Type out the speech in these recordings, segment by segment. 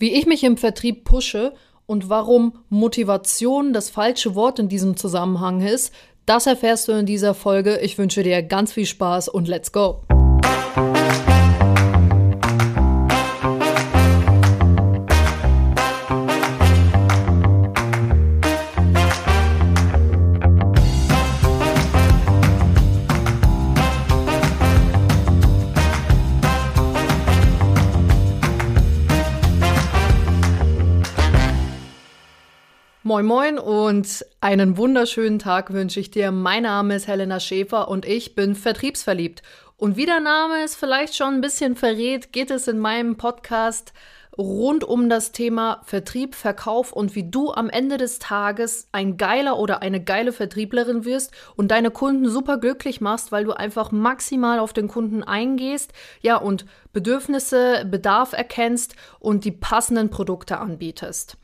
Wie ich mich im Vertrieb pushe und warum Motivation das falsche Wort in diesem Zusammenhang ist, das erfährst du in dieser Folge. Ich wünsche dir ganz viel Spaß und let's go! Moin Moin und einen wunderschönen Tag wünsche ich dir. Mein Name ist Helena Schäfer und ich bin vertriebsverliebt. Und wie der Name es vielleicht schon ein bisschen verrät, geht es in meinem Podcast rund um das Thema Vertrieb, Verkauf und wie du am Ende des Tages ein geiler oder eine geile Vertrieblerin wirst und deine Kunden super glücklich machst, weil du einfach maximal auf den Kunden eingehst, ja, und Bedürfnisse, Bedarf erkennst und die passenden Produkte anbietest.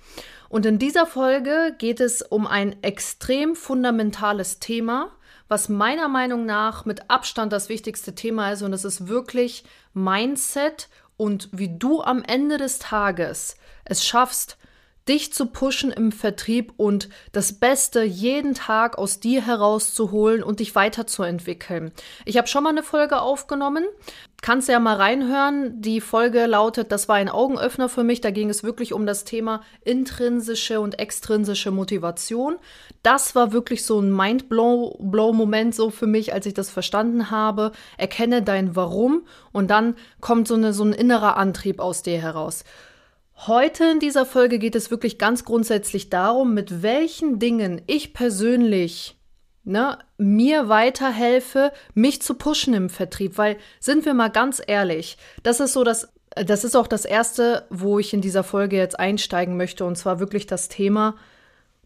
Und in dieser Folge geht es um ein extrem fundamentales Thema, was meiner Meinung nach mit Abstand das wichtigste Thema ist. Und es ist wirklich Mindset und wie du am Ende des Tages es schaffst, dich zu pushen im Vertrieb und das Beste jeden Tag aus dir herauszuholen und dich weiterzuentwickeln. Ich habe schon mal eine Folge aufgenommen. Kannst ja mal reinhören. Die Folge lautet, das war ein Augenöffner für mich. Da ging es wirklich um das Thema intrinsische und extrinsische Motivation. Das war wirklich so ein Mindblow-Moment so für mich, als ich das verstanden habe. Erkenne dein Warum und dann kommt so, eine, so ein innerer Antrieb aus dir heraus. Heute in dieser Folge geht es wirklich ganz grundsätzlich darum, mit welchen Dingen ich persönlich ne, mir weiterhelfe, mich zu pushen im Vertrieb. Weil, sind wir mal ganz ehrlich, das ist so das, das ist auch das Erste, wo ich in dieser Folge jetzt einsteigen möchte, und zwar wirklich das Thema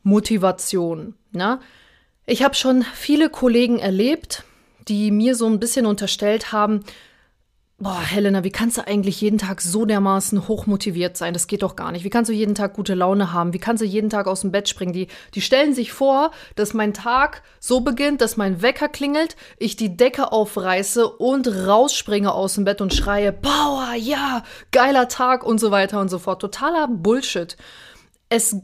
Motivation. Ne? Ich habe schon viele Kollegen erlebt, die mir so ein bisschen unterstellt haben, Boah, Helena, wie kannst du eigentlich jeden Tag so dermaßen hochmotiviert sein? Das geht doch gar nicht. Wie kannst du jeden Tag gute Laune haben? Wie kannst du jeden Tag aus dem Bett springen? Die, die stellen sich vor, dass mein Tag so beginnt, dass mein Wecker klingelt, ich die Decke aufreiße und rausspringe aus dem Bett und schreie, Power, ja, geiler Tag und so weiter und so fort. Totaler Bullshit. Es,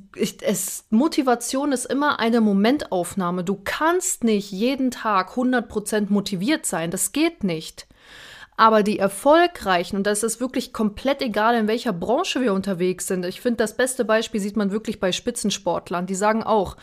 es, Motivation ist immer eine Momentaufnahme. Du kannst nicht jeden Tag 100% motiviert sein. Das geht nicht. Aber die erfolgreichen, und das ist wirklich komplett egal, in welcher Branche wir unterwegs sind. Ich finde, das beste Beispiel sieht man wirklich bei Spitzensportlern. Die sagen auch,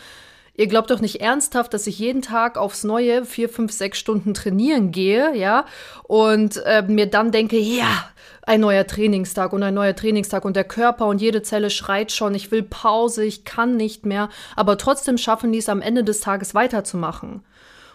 ihr glaubt doch nicht ernsthaft, dass ich jeden Tag aufs Neue vier, fünf, sechs Stunden trainieren gehe, ja, und äh, mir dann denke, ja, ein neuer Trainingstag und ein neuer Trainingstag und der Körper und jede Zelle schreit schon, ich will Pause, ich kann nicht mehr, aber trotzdem schaffen die es am Ende des Tages weiterzumachen.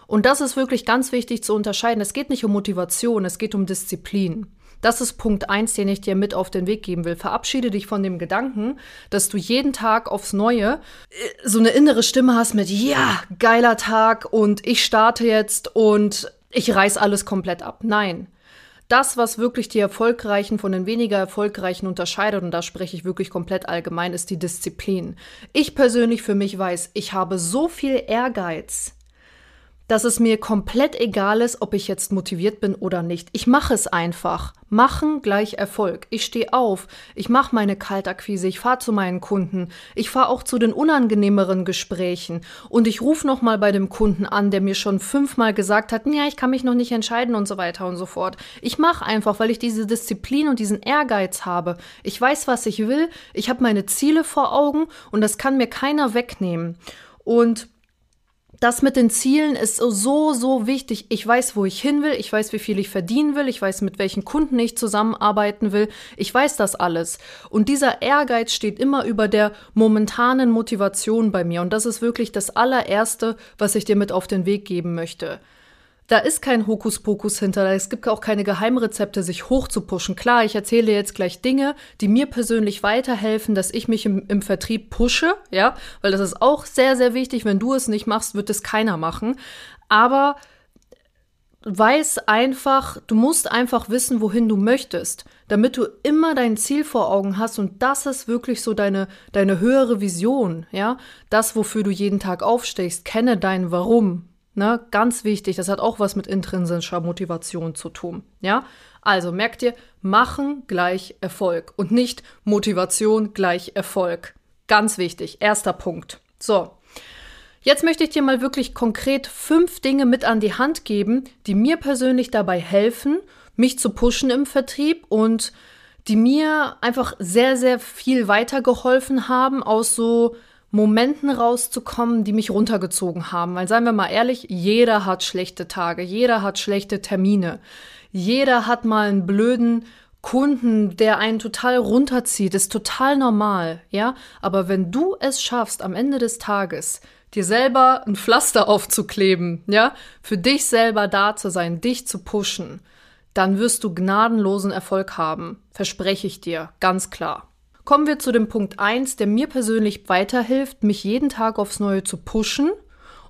Und das ist wirklich ganz wichtig zu unterscheiden. Es geht nicht um Motivation, es geht um Disziplin. Das ist Punkt eins, den ich dir mit auf den Weg geben will. Verabschiede dich von dem Gedanken, dass du jeden Tag aufs Neue äh, so eine innere Stimme hast mit, ja, geiler Tag und ich starte jetzt und ich reiß alles komplett ab. Nein. Das, was wirklich die Erfolgreichen von den weniger Erfolgreichen unterscheidet, und da spreche ich wirklich komplett allgemein, ist die Disziplin. Ich persönlich für mich weiß, ich habe so viel Ehrgeiz, dass es mir komplett egal ist, ob ich jetzt motiviert bin oder nicht. Ich mache es einfach. Machen gleich Erfolg. Ich stehe auf, ich mache meine Kaltakquise, ich fahre zu meinen Kunden, ich fahre auch zu den unangenehmeren Gesprächen und ich rufe nochmal bei dem Kunden an, der mir schon fünfmal gesagt hat, ja, ich kann mich noch nicht entscheiden und so weiter und so fort. Ich mache einfach, weil ich diese Disziplin und diesen Ehrgeiz habe. Ich weiß, was ich will, ich habe meine Ziele vor Augen und das kann mir keiner wegnehmen. Und das mit den Zielen ist so, so wichtig. Ich weiß, wo ich hin will, ich weiß, wie viel ich verdienen will, ich weiß, mit welchen Kunden ich zusammenarbeiten will, ich weiß das alles. Und dieser Ehrgeiz steht immer über der momentanen Motivation bei mir. Und das ist wirklich das allererste, was ich dir mit auf den Weg geben möchte. Da ist kein Hokuspokus hinter, es gibt auch keine Geheimrezepte, sich hochzupuschen. Klar, ich erzähle jetzt gleich Dinge, die mir persönlich weiterhelfen, dass ich mich im, im Vertrieb pushe, ja, weil das ist auch sehr, sehr wichtig. Wenn du es nicht machst, wird es keiner machen. Aber weiß einfach, du musst einfach wissen, wohin du möchtest, damit du immer dein Ziel vor Augen hast und das ist wirklich so deine, deine höhere Vision, ja, das, wofür du jeden Tag aufstehst, kenne dein Warum, Ne, ganz wichtig, das hat auch was mit intrinsischer Motivation zu tun. Ja, Also merkt ihr, machen gleich Erfolg und nicht Motivation gleich Erfolg. Ganz wichtig, erster Punkt. So, Jetzt möchte ich dir mal wirklich konkret fünf Dinge mit an die Hand geben, die mir persönlich dabei helfen, mich zu pushen im Vertrieb und die mir einfach sehr, sehr viel weitergeholfen haben, aus so Momenten rauszukommen, die mich runtergezogen haben. Weil seien wir mal ehrlich, jeder hat schlechte Tage, jeder hat schlechte Termine, jeder hat mal einen blöden Kunden, der einen total runterzieht, ist total normal, ja. Aber wenn du es schaffst, am Ende des Tages dir selber ein Pflaster aufzukleben, ja, für dich selber da zu sein, dich zu pushen, dann wirst du gnadenlosen Erfolg haben. Verspreche ich dir, ganz klar. Kommen wir zu dem Punkt 1, der mir persönlich weiterhilft, mich jeden Tag aufs Neue zu pushen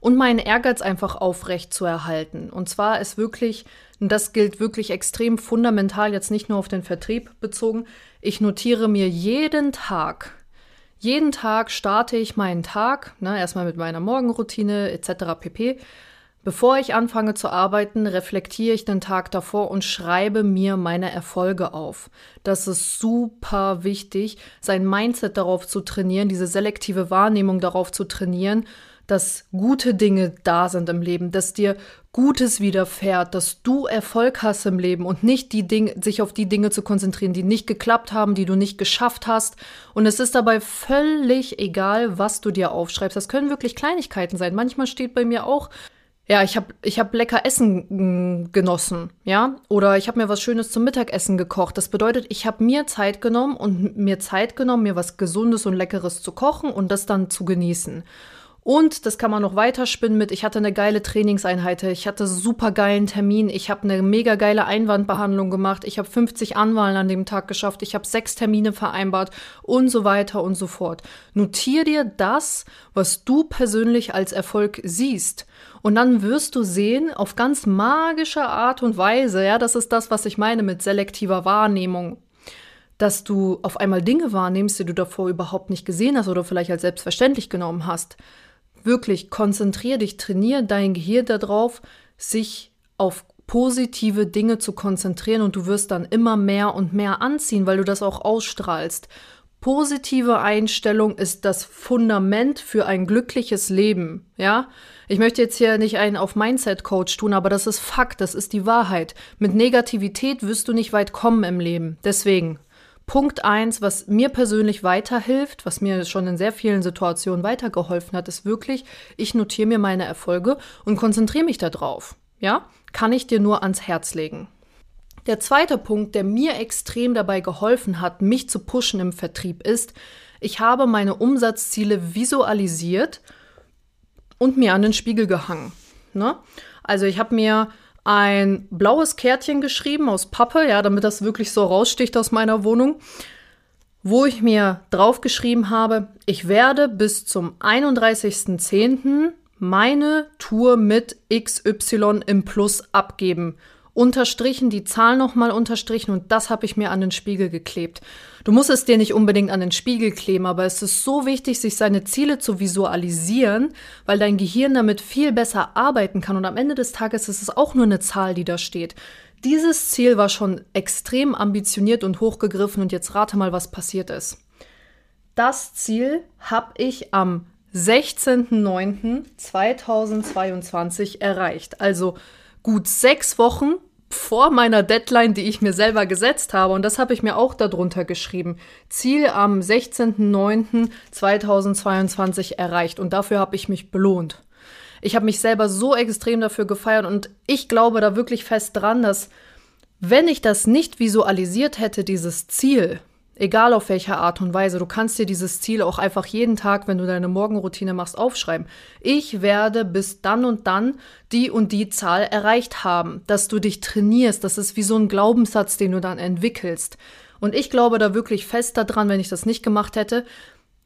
und meinen Ehrgeiz einfach aufrecht zu erhalten. Und zwar ist wirklich, und das gilt wirklich extrem fundamental, jetzt nicht nur auf den Vertrieb bezogen, ich notiere mir jeden Tag, jeden Tag starte ich meinen Tag, ne, erstmal mit meiner Morgenroutine etc. pp. Bevor ich anfange zu arbeiten, reflektiere ich den Tag davor und schreibe mir meine Erfolge auf. Das ist super wichtig, sein Mindset darauf zu trainieren, diese selektive Wahrnehmung darauf zu trainieren, dass gute Dinge da sind im Leben, dass dir Gutes widerfährt, dass du Erfolg hast im Leben und nicht die Dinge, sich auf die Dinge zu konzentrieren, die nicht geklappt haben, die du nicht geschafft hast. Und es ist dabei völlig egal, was du dir aufschreibst. Das können wirklich Kleinigkeiten sein. Manchmal steht bei mir auch ja, ich habe ich hab lecker Essen mm, genossen, ja, oder ich habe mir was Schönes zum Mittagessen gekocht. Das bedeutet, ich habe mir Zeit genommen und mir Zeit genommen, mir was Gesundes und Leckeres zu kochen und das dann zu genießen. Und das kann man noch weiterspinnen mit, ich hatte eine geile Trainingseinheit, ich hatte super geilen Termin, ich habe eine mega geile Einwandbehandlung gemacht, ich habe 50 Anwahlen an dem Tag geschafft, ich habe sechs Termine vereinbart und so weiter und so fort. Notier dir das, was du persönlich als Erfolg siehst. Und dann wirst du sehen, auf ganz magische Art und Weise, ja, das ist das, was ich meine mit selektiver Wahrnehmung, dass du auf einmal Dinge wahrnimmst, die du davor überhaupt nicht gesehen hast oder vielleicht als selbstverständlich genommen hast wirklich konzentrier dich, trainier dein Gehirn darauf, sich auf positive Dinge zu konzentrieren und du wirst dann immer mehr und mehr anziehen, weil du das auch ausstrahlst. Positive Einstellung ist das Fundament für ein glückliches Leben, ja? Ich möchte jetzt hier nicht einen auf Mindset Coach tun, aber das ist Fakt, das ist die Wahrheit. Mit Negativität wirst du nicht weit kommen im Leben. Deswegen Punkt eins, was mir persönlich weiterhilft, was mir schon in sehr vielen Situationen weitergeholfen hat, ist wirklich, ich notiere mir meine Erfolge und konzentriere mich darauf. Ja, kann ich dir nur ans Herz legen. Der zweite Punkt, der mir extrem dabei geholfen hat, mich zu pushen im Vertrieb, ist, ich habe meine Umsatzziele visualisiert und mir an den Spiegel gehangen. Ne? Also ich habe mir ein blaues Kärtchen geschrieben aus Pappe, ja, damit das wirklich so raussticht aus meiner Wohnung, wo ich mir draufgeschrieben habe, ich werde bis zum 31.10. meine Tour mit XY im Plus abgeben unterstrichen, die Zahl nochmal unterstrichen und das habe ich mir an den Spiegel geklebt. Du musst es dir nicht unbedingt an den Spiegel kleben, aber es ist so wichtig, sich seine Ziele zu visualisieren, weil dein Gehirn damit viel besser arbeiten kann und am Ende des Tages ist es auch nur eine Zahl, die da steht. Dieses Ziel war schon extrem ambitioniert und hochgegriffen und jetzt rate mal, was passiert ist. Das Ziel habe ich am 16.09.2022 erreicht. Also gut sechs Wochen vor meiner Deadline, die ich mir selber gesetzt habe. Und das habe ich mir auch darunter geschrieben. Ziel am 16.09.2022 erreicht. Und dafür habe ich mich belohnt. Ich habe mich selber so extrem dafür gefeiert und ich glaube da wirklich fest dran, dass wenn ich das nicht visualisiert hätte, dieses Ziel, Egal auf welche Art und Weise. Du kannst dir dieses Ziel auch einfach jeden Tag, wenn du deine Morgenroutine machst, aufschreiben. Ich werde bis dann und dann die und die Zahl erreicht haben. Dass du dich trainierst, das ist wie so ein Glaubenssatz, den du dann entwickelst. Und ich glaube da wirklich fest daran, wenn ich das nicht gemacht hätte,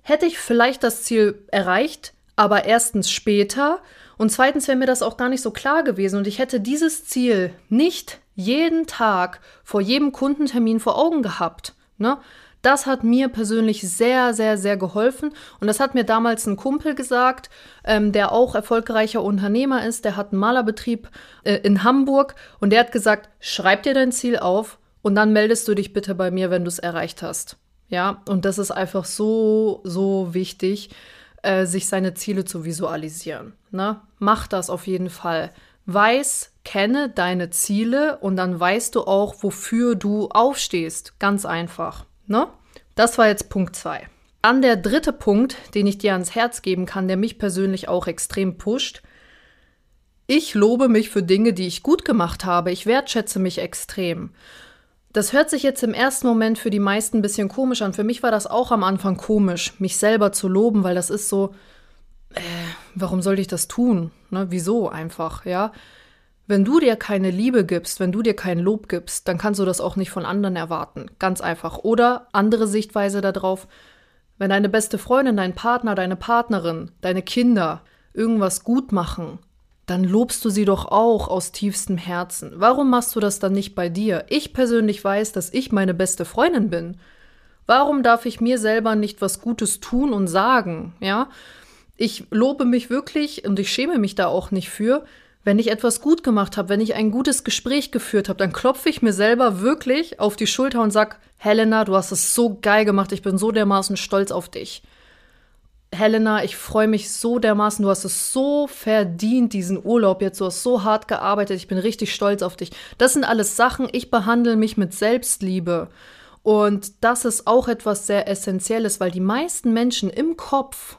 hätte ich vielleicht das Ziel erreicht, aber erstens später und zweitens wäre mir das auch gar nicht so klar gewesen und ich hätte dieses Ziel nicht jeden Tag vor jedem Kundentermin vor Augen gehabt. Ne? Das hat mir persönlich sehr, sehr, sehr geholfen. Und das hat mir damals ein Kumpel gesagt, ähm, der auch erfolgreicher Unternehmer ist. Der hat einen Malerbetrieb äh, in Hamburg und der hat gesagt, schreib dir dein Ziel auf Und dann meldest du dich bitte bei mir, wenn du es erreicht hast. Ja, und das ist einfach so, so wichtig, äh, sich seine Ziele zu visualisieren. Ne? Mach das auf jeden Fall. Weiß, kenne deine Ziele und dann weißt du auch, wofür du aufstehst. Ganz einfach. Ne? Das war jetzt Punkt 2. Dann der dritte Punkt, den ich dir ans Herz geben kann, der mich persönlich auch extrem pusht. Ich lobe mich für Dinge, die ich gut gemacht habe. Ich wertschätze mich extrem. Das hört sich jetzt im ersten Moment für die meisten ein bisschen komisch an. Für mich war das auch am Anfang komisch, mich selber zu loben, weil das ist so, äh, warum sollte ich das tun? Ne, wieso einfach, ja? Wenn du dir keine Liebe gibst, wenn du dir kein Lob gibst, dann kannst du das auch nicht von anderen erwarten. Ganz einfach. Oder andere Sichtweise darauf, wenn deine beste Freundin, dein Partner, deine Partnerin, deine Kinder irgendwas gut machen, dann lobst du sie doch auch aus tiefstem Herzen. Warum machst du das dann nicht bei dir? Ich persönlich weiß, dass ich meine beste Freundin bin. Warum darf ich mir selber nicht was Gutes tun und sagen? Ja, ich lobe mich wirklich und ich schäme mich da auch nicht für. Wenn ich etwas gut gemacht habe, wenn ich ein gutes Gespräch geführt habe, dann klopfe ich mir selber wirklich auf die Schulter und sag, Helena, du hast es so geil gemacht, ich bin so dermaßen stolz auf dich. Helena, ich freue mich so dermaßen. Du hast es so verdient, diesen Urlaub jetzt. Du hast so hart gearbeitet. Ich bin richtig stolz auf dich. Das sind alles Sachen. Ich behandle mich mit Selbstliebe. Und das ist auch etwas sehr Essentielles, weil die meisten Menschen im Kopf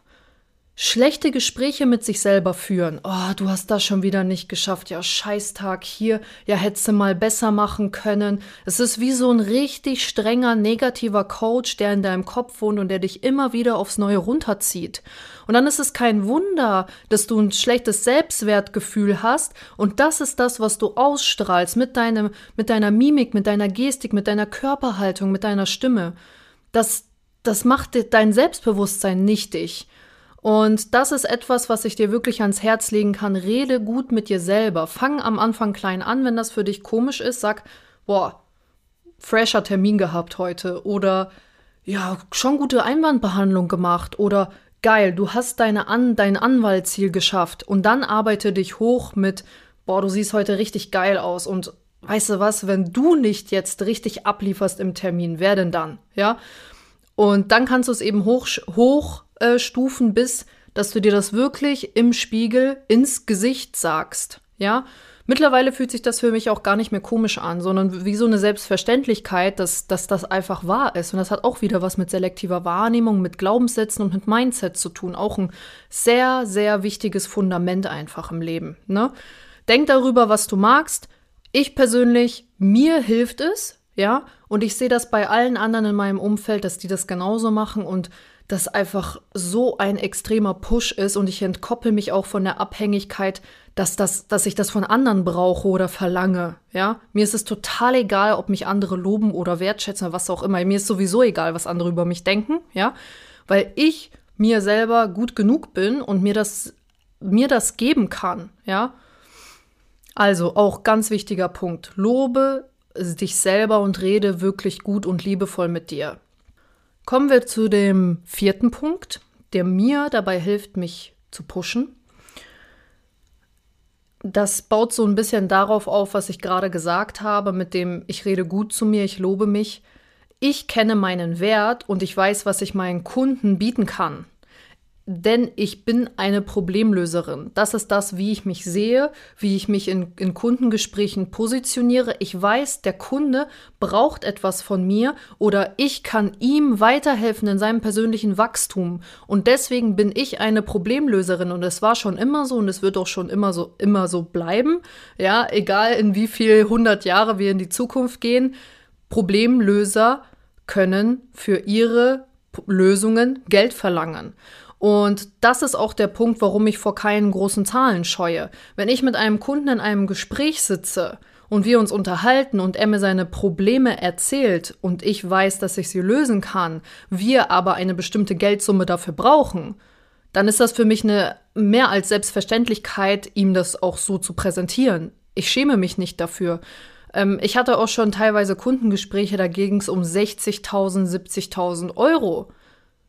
schlechte Gespräche mit sich selber führen. Oh, du hast das schon wieder nicht geschafft. Ja, Scheißtag hier. Ja, hättest du mal besser machen können. Es ist wie so ein richtig strenger, negativer Coach, der in deinem Kopf wohnt und der dich immer wieder aufs Neue runterzieht. Und dann ist es kein Wunder, dass du ein schlechtes Selbstwertgefühl hast. Und das ist das, was du ausstrahlst mit deinem, mit deiner Mimik, mit deiner Gestik, mit deiner Körperhaltung, mit deiner Stimme. Das, das macht dein Selbstbewusstsein nichtig. Und das ist etwas, was ich dir wirklich ans Herz legen kann. Rede gut mit dir selber. Fang am Anfang klein an, wenn das für dich komisch ist. Sag, boah, fresher Termin gehabt heute. Oder ja, schon gute Einwandbehandlung gemacht. Oder geil, du hast deine an, dein Anwaltsziel geschafft. Und dann arbeite dich hoch mit, boah, du siehst heute richtig geil aus. Und weißt du was, wenn du nicht jetzt richtig ablieferst im Termin, wer denn dann? Ja? Und dann kannst du es eben hoch, hoch äh, Stufen bis, dass du dir das wirklich im Spiegel ins Gesicht sagst. Ja, Mittlerweile fühlt sich das für mich auch gar nicht mehr komisch an, sondern wie so eine Selbstverständlichkeit, dass, dass das einfach wahr ist. Und das hat auch wieder was mit selektiver Wahrnehmung, mit Glaubenssätzen und mit Mindset zu tun. Auch ein sehr, sehr wichtiges Fundament einfach im Leben. Ne? Denk darüber, was du magst. Ich persönlich, mir hilft es, ja, und ich sehe das bei allen anderen in meinem Umfeld, dass die das genauso machen und das einfach so ein extremer Push ist und ich entkoppel mich auch von der Abhängigkeit, dass, das, dass ich das von anderen brauche oder verlange. Ja, mir ist es total egal, ob mich andere loben oder wertschätzen, was auch immer. Mir ist sowieso egal, was andere über mich denken. Ja, weil ich mir selber gut genug bin und mir das, mir das geben kann. Ja, also auch ganz wichtiger Punkt. Lobe dich selber und rede wirklich gut und liebevoll mit dir. Kommen wir zu dem vierten Punkt, der mir dabei hilft, mich zu pushen. Das baut so ein bisschen darauf auf, was ich gerade gesagt habe, mit dem ich rede gut zu mir, ich lobe mich. Ich kenne meinen Wert und ich weiß, was ich meinen Kunden bieten kann denn ich bin eine Problemlöserin. Das ist das, wie ich mich sehe, wie ich mich in, in, Kundengesprächen positioniere. Ich weiß, der Kunde braucht etwas von mir oder ich kann ihm weiterhelfen in seinem persönlichen Wachstum. Und deswegen bin ich eine Problemlöserin und es war schon immer so und es wird auch schon immer so, immer so bleiben. Ja, egal in wie viel hundert Jahre wir in die Zukunft gehen. Problemlöser können für ihre Lösungen Geld verlangen. Und das ist auch der Punkt, warum ich vor keinen großen Zahlen scheue. Wenn ich mit einem Kunden in einem Gespräch sitze und wir uns unterhalten und er mir seine Probleme erzählt und ich weiß, dass ich sie lösen kann, wir aber eine bestimmte Geldsumme dafür brauchen, dann ist das für mich eine mehr als Selbstverständlichkeit, ihm das auch so zu präsentieren. Ich schäme mich nicht dafür. Ähm, ich hatte auch schon teilweise Kundengespräche, da ging es um 60.000, 70.000 Euro.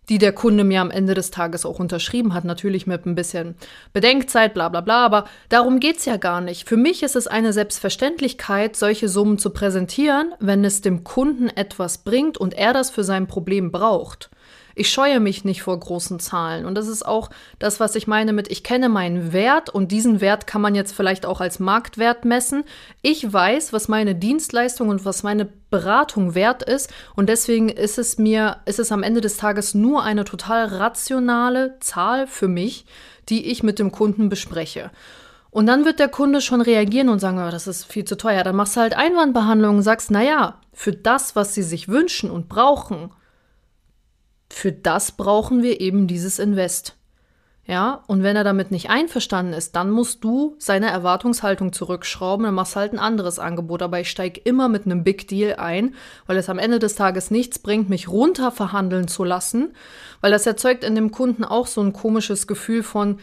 Die der Kunde mir am Ende des Tages auch unterschrieben hat, natürlich mit ein bisschen Bedenkzeit, bla bla bla, aber darum geht es ja gar nicht. Für mich ist es eine Selbstverständlichkeit, solche Summen zu präsentieren, wenn es dem Kunden etwas bringt und er das für sein Problem braucht. Ich scheue mich nicht vor großen Zahlen. Und das ist auch das, was ich meine mit, ich kenne meinen Wert und diesen Wert kann man jetzt vielleicht auch als Marktwert messen. Ich weiß, was meine Dienstleistung und was meine Beratung wert ist. Und deswegen ist es mir, ist es am Ende des Tages nur eine total rationale Zahl für mich, die ich mit dem Kunden bespreche. Und dann wird der Kunde schon reagieren und sagen, oh, das ist viel zu teuer. Dann machst du halt Einwandbehandlung und sagst, naja, für das, was sie sich wünschen und brauchen, für das brauchen wir eben dieses Invest. Ja, und wenn er damit nicht einverstanden ist, dann musst du seine Erwartungshaltung zurückschrauben, dann machst halt ein anderes Angebot. Aber ich steige immer mit einem Big Deal ein, weil es am Ende des Tages nichts bringt, mich runter verhandeln zu lassen, weil das erzeugt in dem Kunden auch so ein komisches Gefühl von,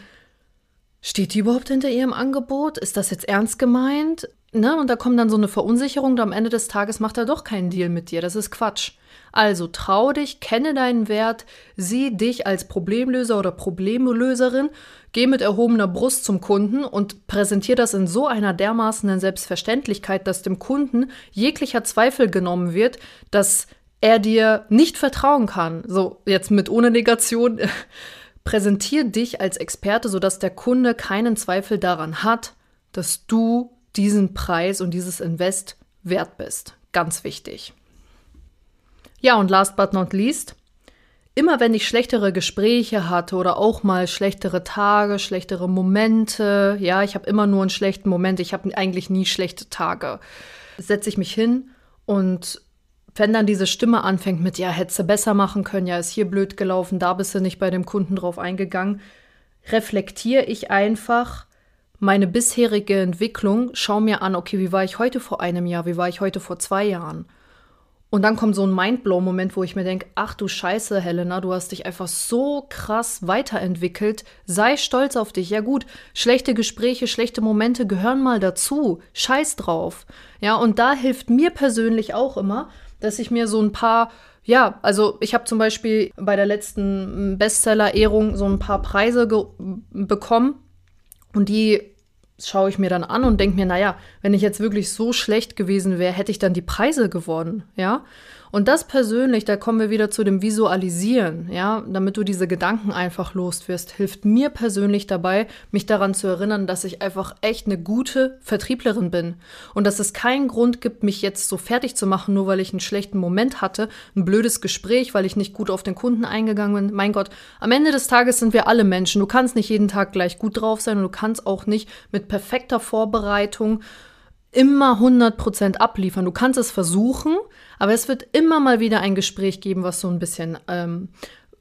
steht die überhaupt hinter ihrem Angebot? Ist das jetzt ernst gemeint? Ne? Und da kommt dann so eine Verunsicherung, und am Ende des Tages macht er doch keinen Deal mit dir. Das ist Quatsch. Also trau dich, kenne deinen Wert, sieh dich als Problemlöser oder Problemlöserin, geh mit erhobener Brust zum Kunden und präsentier das in so einer dermaßenen Selbstverständlichkeit, dass dem Kunden jeglicher Zweifel genommen wird, dass er dir nicht vertrauen kann. So, jetzt mit ohne Negation. Präsentier dich als Experte, sodass der Kunde keinen Zweifel daran hat, dass du diesen Preis und dieses Invest wert bist. Ganz wichtig. Ja, und last but not least, immer wenn ich schlechtere Gespräche hatte oder auch mal schlechtere Tage, schlechtere Momente, ja, ich habe immer nur einen schlechten Moment, ich habe eigentlich nie schlechte Tage, setze ich mich hin und wenn dann diese Stimme anfängt mit, ja, hättest du besser machen können, ja, ist hier blöd gelaufen, da bist du nicht bei dem Kunden drauf eingegangen, reflektiere ich einfach meine bisherige Entwicklung, schau mir an, okay, wie war ich heute vor einem Jahr, wie war ich heute vor zwei Jahren? Und dann kommt so ein Mindblow-Moment, wo ich mir denke, ach du Scheiße, Helena, du hast dich einfach so krass weiterentwickelt. Sei stolz auf dich. Ja gut, schlechte Gespräche, schlechte Momente gehören mal dazu. Scheiß drauf. Ja, und da hilft mir persönlich auch immer, dass ich mir so ein paar ja, also ich habe zum Beispiel bei der letzten Bestseller-Ehrung so ein paar Preise bekommen und die schaue ich mir dann an und denke mir, naja, wenn ich jetzt wirklich so schlecht gewesen wäre, hätte ich dann die Preise gewonnen, ja. Und das persönlich, da kommen wir wieder zu dem Visualisieren, ja, damit du diese Gedanken einfach loswirst, hilft mir persönlich dabei, mich daran zu erinnern, dass ich einfach echt eine gute Vertrieblerin bin und dass es keinen Grund gibt, mich jetzt so fertig zu machen, nur weil ich einen schlechten Moment hatte, ein blödes Gespräch, weil ich nicht gut auf den Kunden eingegangen bin. Mein Gott, am Ende des Tages sind wir alle Menschen. Du kannst nicht jeden Tag gleich gut drauf sein und du kannst auch nicht mit perfekter Vorbereitung immer 100% abliefern. Du kannst es versuchen, aber es wird immer mal wieder ein Gespräch geben, was so ein bisschen ähm,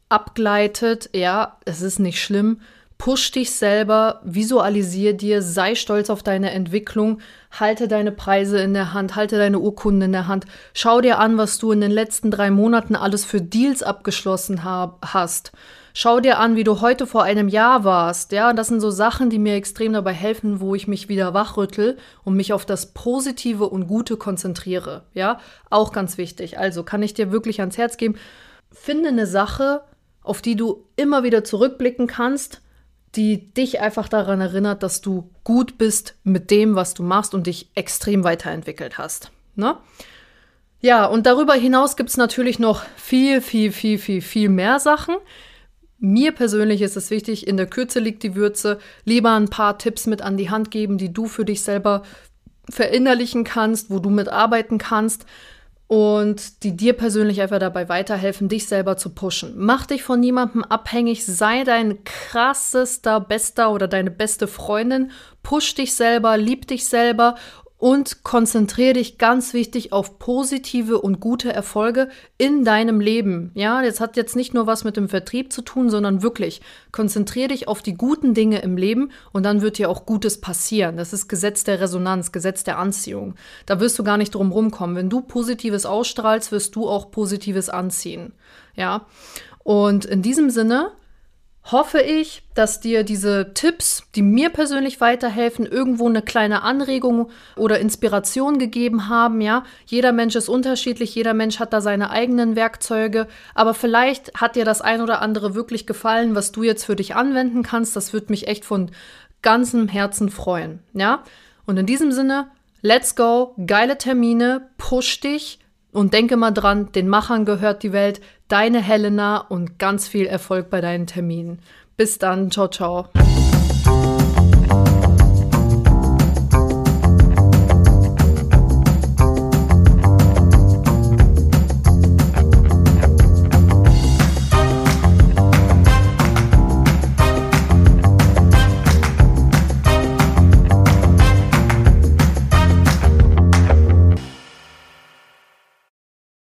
abgleitet. Ja, es ist nicht schlimm. Push dich selber, visualisier dir, sei stolz auf deine Entwicklung, halte deine Preise in der Hand, halte deine Urkunden in der Hand, schau dir an, was du in den letzten drei Monaten alles für Deals abgeschlossen hab, hast. Schau dir an, wie du heute vor einem Jahr warst. Ja, das sind so Sachen, die mir extrem dabei helfen, wo ich mich wieder wachrüttel und mich auf das Positive und Gute konzentriere. Ja, auch ganz wichtig. Also kann ich dir wirklich ans Herz geben, finde eine Sache, auf die du immer wieder zurückblicken kannst, die dich einfach daran erinnert, dass du gut bist mit dem, was du machst und dich extrem weiterentwickelt hast. Ne? Ja, und darüber hinaus gibt es natürlich noch viel, viel, viel, viel, viel mehr Sachen. Mir persönlich ist es wichtig, in der Kürze liegt die Würze, lieber ein paar Tipps mit an die Hand geben, die du für dich selber verinnerlichen kannst, wo du mitarbeiten kannst und die dir persönlich einfach dabei weiterhelfen, dich selber zu pushen. Mach dich von niemandem abhängig, sei dein krassester, bester oder deine beste Freundin, push dich selber, lieb dich selber und konzentriere dich ganz wichtig auf positive und gute Erfolge in deinem Leben. Ja, das hat jetzt nicht nur was mit dem Vertrieb zu tun, sondern wirklich konzentriere dich auf die guten Dinge im Leben und dann wird dir auch Gutes passieren. Das ist Gesetz der Resonanz, Gesetz der Anziehung. Da wirst du gar nicht drum rumkommen. Wenn du Positives ausstrahlst, wirst du auch Positives anziehen. Ja, und in diesem Sinne hoffe ich, dass dir diese Tipps, die mir persönlich weiterhelfen, irgendwo eine kleine Anregung oder Inspiration gegeben haben. Ja, jeder Mensch ist unterschiedlich, jeder Mensch hat da seine eigenen Werkzeuge, aber vielleicht hat dir das ein oder andere wirklich gefallen, was du jetzt für dich anwenden kannst. Das würde mich echt von ganzem Herzen freuen. Ja, und in diesem Sinne, let's go, geile Termine, push dich und denke mal dran, den Machern gehört die Welt, deine Helena und ganz viel Erfolg bei deinen Terminen. Bis dann, ciao, ciao.